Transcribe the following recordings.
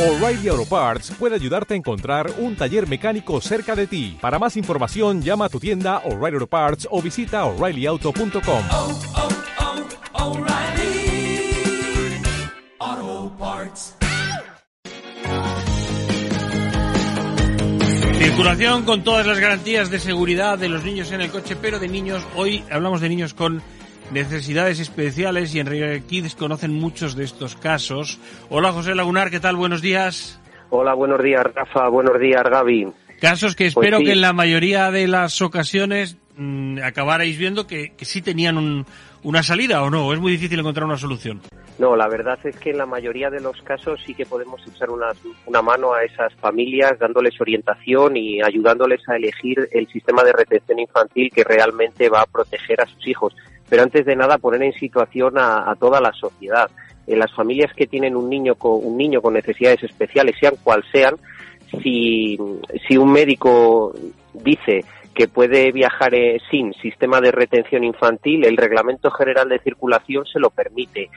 O'Reilly Auto Parts puede ayudarte a encontrar un taller mecánico cerca de ti. Para más información, llama a tu tienda O'Reilly Auto Parts o visita oreillyauto.com. oh, oh, Parts. Circulación con todas las garantías de seguridad de los niños en el coche, pero de niños, hoy hablamos de niños con necesidades especiales y en Kids conocen muchos de estos casos. Hola José Lagunar, ¿qué tal? Buenos días. Hola, buenos días Rafa, buenos días Gaby. Casos que Pues espero sí. que en la mayoría de las ocasiones mm, acabarais viendo que, que sí tenían un- una salida o no, es muy difícil encontrar una solución. No, la verdad es que en la mayoría de los casos sí que podemos echar una, una mano a esas familias dándoles orientación y ayudándoles a elegir el sistema de retención infantil que realmente va a proteger a sus hijos. Pero antes de nada poner en situación a, toda la sociedad. En las familias que tienen un niño con, un niño con necesidades especiales, sean cual sean, si, si un médico dice que puede viajar eh, sin sistema de retención infantil, el Reglamento General de Circulación se lo permite.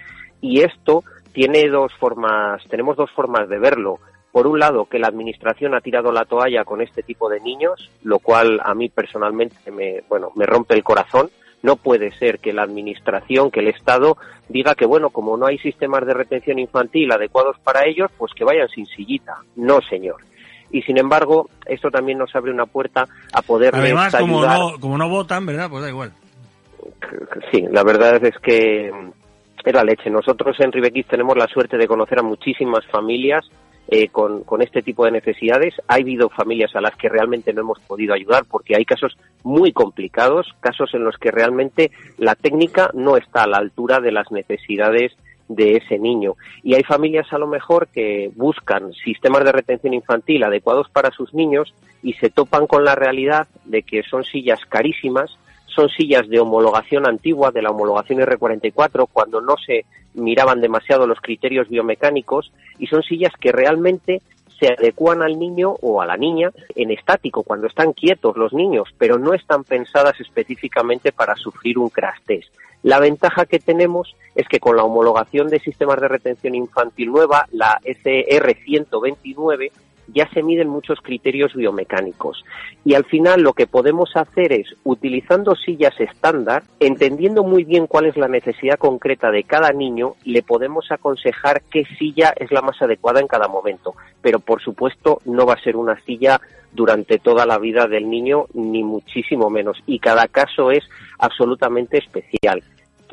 Y esto tiene dos formas, tenemos dos formas de verlo. Por un lado, que la Administración ha tirado la toalla con este tipo de niños, lo cual a mí personalmente me, bueno, me rompe el corazón. No puede ser que la Administración, que el Estado diga que, bueno, como no hay sistemas de retención infantil adecuados para ellos, pues que vayan sin sillita. No, señor. Y sin embargo, esto también nos abre una puerta a poder Además, como ayudar. no, como no votan, ¿verdad? Pues da igual. Sí, la verdad es que mm, es la leche. Nosotros en Ribequís tenemos la suerte de conocer a muchísimas familias eh, con, con este tipo de necesidades. Ha habido familias a las que realmente no hemos podido ayudar porque hay casos muy complicados, casos en los que realmente la técnica no está a la altura de las necesidades de ese niño. Y hay familias a lo mejor que buscan sistemas de retención infantil adecuados para sus niños y se topan con la realidad de que son sillas carísimas, son sillas de homologación antigua, de la homologación R44, cuando no se miraban demasiado los criterios biomecánicos, y son sillas que realmente se adecuan al niño o a la niña en estático, cuando están quietos los niños, pero no están pensadas específicamente para sufrir un crash test. La ventaja que tenemos es que con la homologación de sistemas de retención infantil nueva, la ECR 129, ya se miden muchos criterios biomecánicos. Y al final lo que podemos hacer es, utilizando sillas estándar, entendiendo muy bien cuál es la necesidad concreta de cada niño, le podemos aconsejar qué silla es la más adecuada en cada momento. Pero por supuesto no va a ser una silla durante toda la vida del niño, ni muchísimo menos. Y cada caso es absolutamente especial.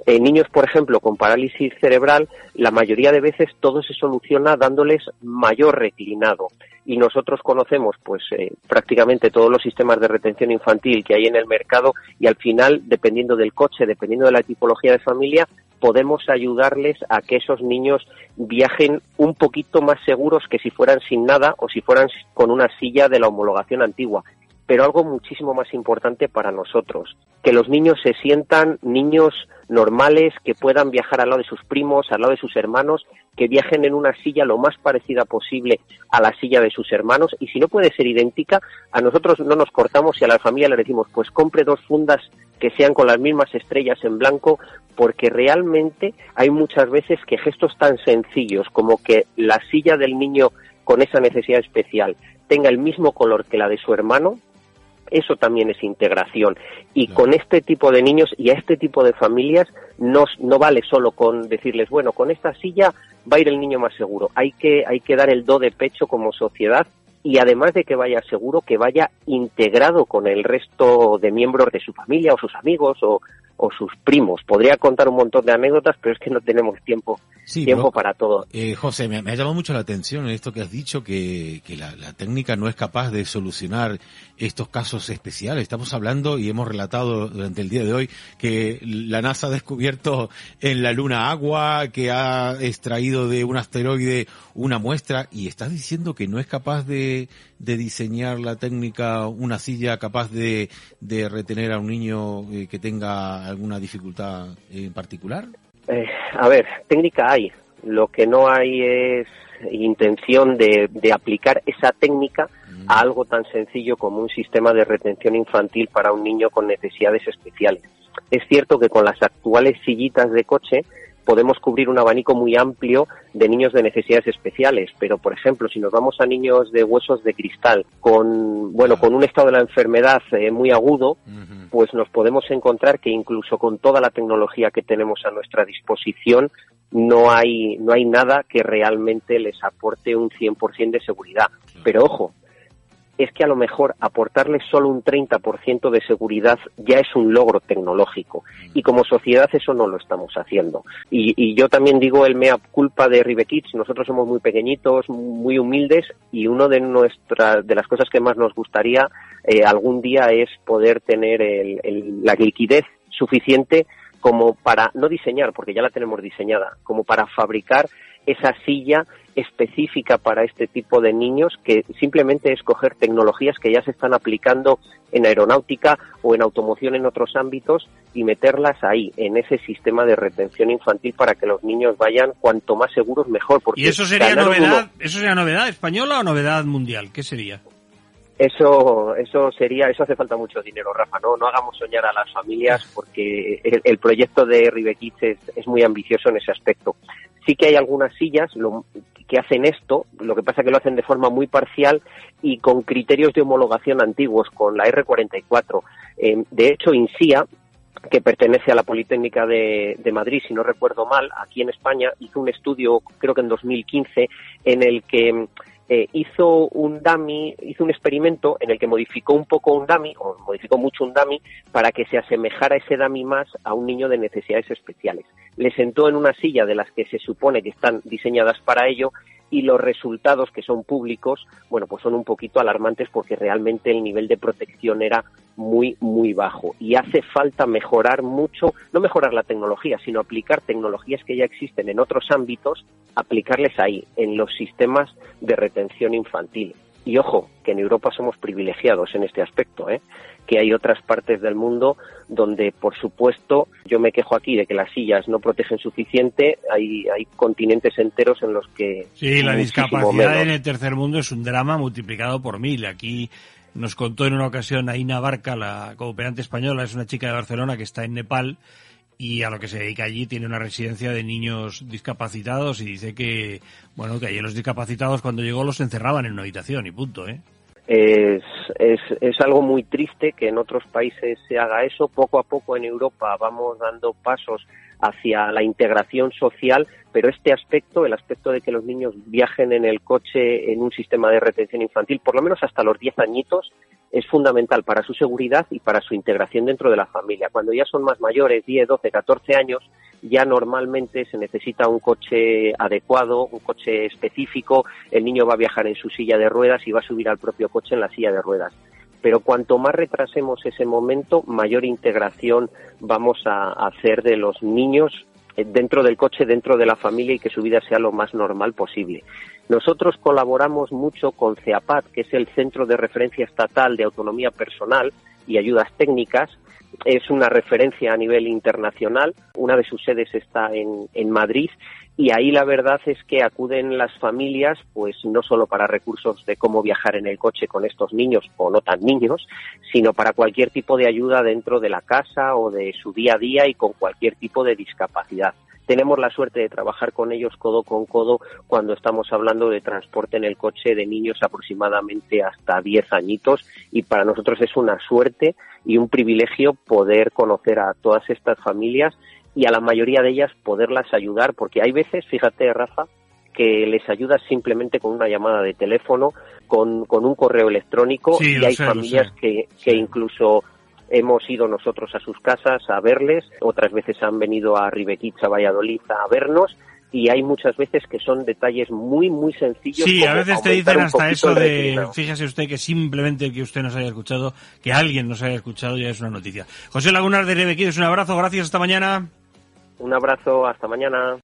En niños, por ejemplo, con parálisis cerebral, la mayoría de veces todo se soluciona dándoles mayor reclinado. Y nosotros conocemos, pues, eh, prácticamente todos los sistemas de retención infantil que hay en el mercado y al final, dependiendo del coche, dependiendo de la tipología de familia, podemos ayudarles a que esos niños viajen un poquito más seguros que si fueran sin nada o si fueran con una silla de la homologación antigua pero algo muchísimo más importante para nosotros, que los niños se sientan niños normales, que puedan viajar al lado de sus primos, al lado de sus hermanos, que viajen en una silla lo más parecida posible a la silla de sus hermanos. Y si no puede ser idéntica, a nosotros no nos cortamos y a la familia le decimos, pues compre dos fundas que sean con las mismas estrellas en blanco, porque realmente hay muchas veces que gestos tan sencillos como que la silla del niño con esa necesidad especial tenga el mismo color que la de su hermano, eso también es integración. Y con este tipo de niños y a este tipo de familias no, no vale solo con decirles, bueno, con esta silla va a ir el niño más seguro. Hay que, hay que dar el do de pecho como sociedad y además de que vaya seguro, que vaya integrado con el resto de miembros de su familia o sus amigos o, o sus primos. Podría contar un montón de anécdotas, pero es que no tenemos tiempo, Sí, tiempo pero- para todo. Eh, José, me, me ha llamado mucho la atención en esto que has dicho, que, que la, la técnica no es capaz de solucionar estos casos especiales. Estamos hablando y hemos relatado durante el día de hoy que la NASA ha descubierto en la Luna agua, que ha extraído de un asteroide una muestra y estás diciendo que no es capaz de, de diseñar la técnica una silla capaz de, de retener a un niño eh, que tenga alguna dificultad en particular. Eh, a ver, técnica hay. Lo que no hay es intención de, de aplicar esa técnica a algo tan sencillo como un sistema de retención infantil para un niño con necesidades especiales. Es cierto que con las actuales sillitas de coche podemos cubrir un abanico muy amplio de niños de necesidades especiales. Pero, por ejemplo, si nos vamos a niños de huesos de cristal, con, bueno, con un estado de la enfermedad eh, muy agudo, pues nos podemos encontrar que incluso con toda la tecnología que tenemos a nuestra disposición, no hay, no hay nada que realmente les aporte un 100% de seguridad. Pero ojo, es que a lo mejor aportarles solo un 30% de seguridad ya es un logro tecnológico. Y como sociedad eso no lo estamos haciendo. Y, yo también digo el mea culpa de Ribe Kids, nosotros somos muy pequeñitos, muy humildes y una de nuestras de las cosas que más nos gustaría eh, algún día es poder tener la liquidez suficiente como para no diseñar, porque ya la tenemos diseñada, como para fabricar esa silla específica para este tipo de niños que simplemente es coger tecnologías que ya se están aplicando en aeronáutica o en automoción en otros ámbitos y meterlas ahí, en ese sistema de retención infantil para que los niños vayan cuanto más seguros mejor. Porque ¿Y eso sería novedad, eso sería novedad española o novedad mundial? ¿Qué sería? Eso, eso sería, eso hace falta mucho dinero, Rafa. No, no hagamos soñar a las familias porque el, proyecto de Ribequitz es, es, muy ambicioso en ese aspecto. Sí que hay algunas sillas que hacen esto, lo que pasa que lo hacen de forma muy parcial y con criterios de homologación antiguos, con la R44. Eh, de hecho, INSIA, que pertenece a la Politécnica de, de, Madrid, si no recuerdo mal, aquí en España, hizo un estudio, creo que en 2015, en el que eh, hizo un dummy, hizo un experimento en el que modificó un poco un dummy, o modificó mucho un dummy, para que se asemejara ese dummy más a un niño de necesidades especiales. Le sentó en una silla de las que se supone que están diseñadas para ello y los resultados que son públicos, bueno, pues son un poquito alarmantes porque realmente el nivel de protección era muy, muy bajo. Y hace falta mejorar mucho, no mejorar la tecnología, sino aplicar tecnologías que ya existen en otros ámbitos, aplicarles ahí, en los sistemas de retención infantil. Y ojo, que en Europa somos privilegiados en este aspecto, ¿eh? que hay otras partes del mundo donde, por supuesto, yo me quejo aquí de que las sillas no protegen suficiente, hay, hay continentes enteros en los que... Sí, la discapacidad en el tercer mundo es un drama multiplicado por mil. Aquí nos contó en una ocasión Aina Barca, la cooperante española, es una chica de Barcelona que está en Nepal y a lo que se dedica allí tiene una residencia de niños discapacitados y dice que, bueno, que allí los discapacitados cuando llegó los encerraban en una habitación y punto, ¿eh? Es, es, es, algo muy triste que en otros países se haga eso. Poco a poco en Europa vamos dando pasos hacia la integración social, pero este aspecto, el aspecto de que los niños viajen en el coche en un sistema de retención infantil, por lo menos hasta los 10 añitos, es fundamental para su seguridad y para su integración dentro de la familia. Cuando ya son más mayores, 10, 12, 14 años, ya normalmente se necesita un coche adecuado, un coche específico, el niño va a viajar en su silla de ruedas y va a subir al propio coche en la silla de ruedas. Pero cuanto más retrasemos ese momento, mayor integración vamos a hacer de los niños eh, dentro del coche, dentro de la familia y que su vida sea lo más normal posible. Nosotros colaboramos mucho con CEAPAT, que es el Centro de Referencia Estatal de Autonomía Personal y Ayudas Técnicas. Es una referencia a nivel internacional. Una de sus sedes está en, en Madrid y ahí la verdad es que acuden las familias, pues no solo para recursos de cómo viajar en el coche con estos niños o no tan niños, sino para cualquier tipo de ayuda dentro de la casa o de su día a día y con cualquier tipo de discapacidad. Tenemos la suerte de trabajar con ellos codo con codo cuando estamos hablando de transporte en el coche de niños aproximadamente hasta 10 añitos y para nosotros es una suerte y un privilegio poder conocer a todas estas familias y a la mayoría de ellas poderlas ayudar, porque hay veces, fíjate Rafa, que les ayudas simplemente con una llamada de teléfono, con, con un correo electrónico y hay familias que, que incluso hemos ido nosotros a sus casas a verles, otras veces han venido a Ribequitz, a Valladolid a vernos y hay muchas veces que son detalles muy, muy sencillos. Sí, a veces te dicen hasta eso de, fíjese usted que simplemente que usted nos haya escuchado, que alguien nos haya escuchado ya es una noticia. José Lagunar de Ribequitz, un abrazo, gracias, hasta mañana. Un abrazo, hasta mañana.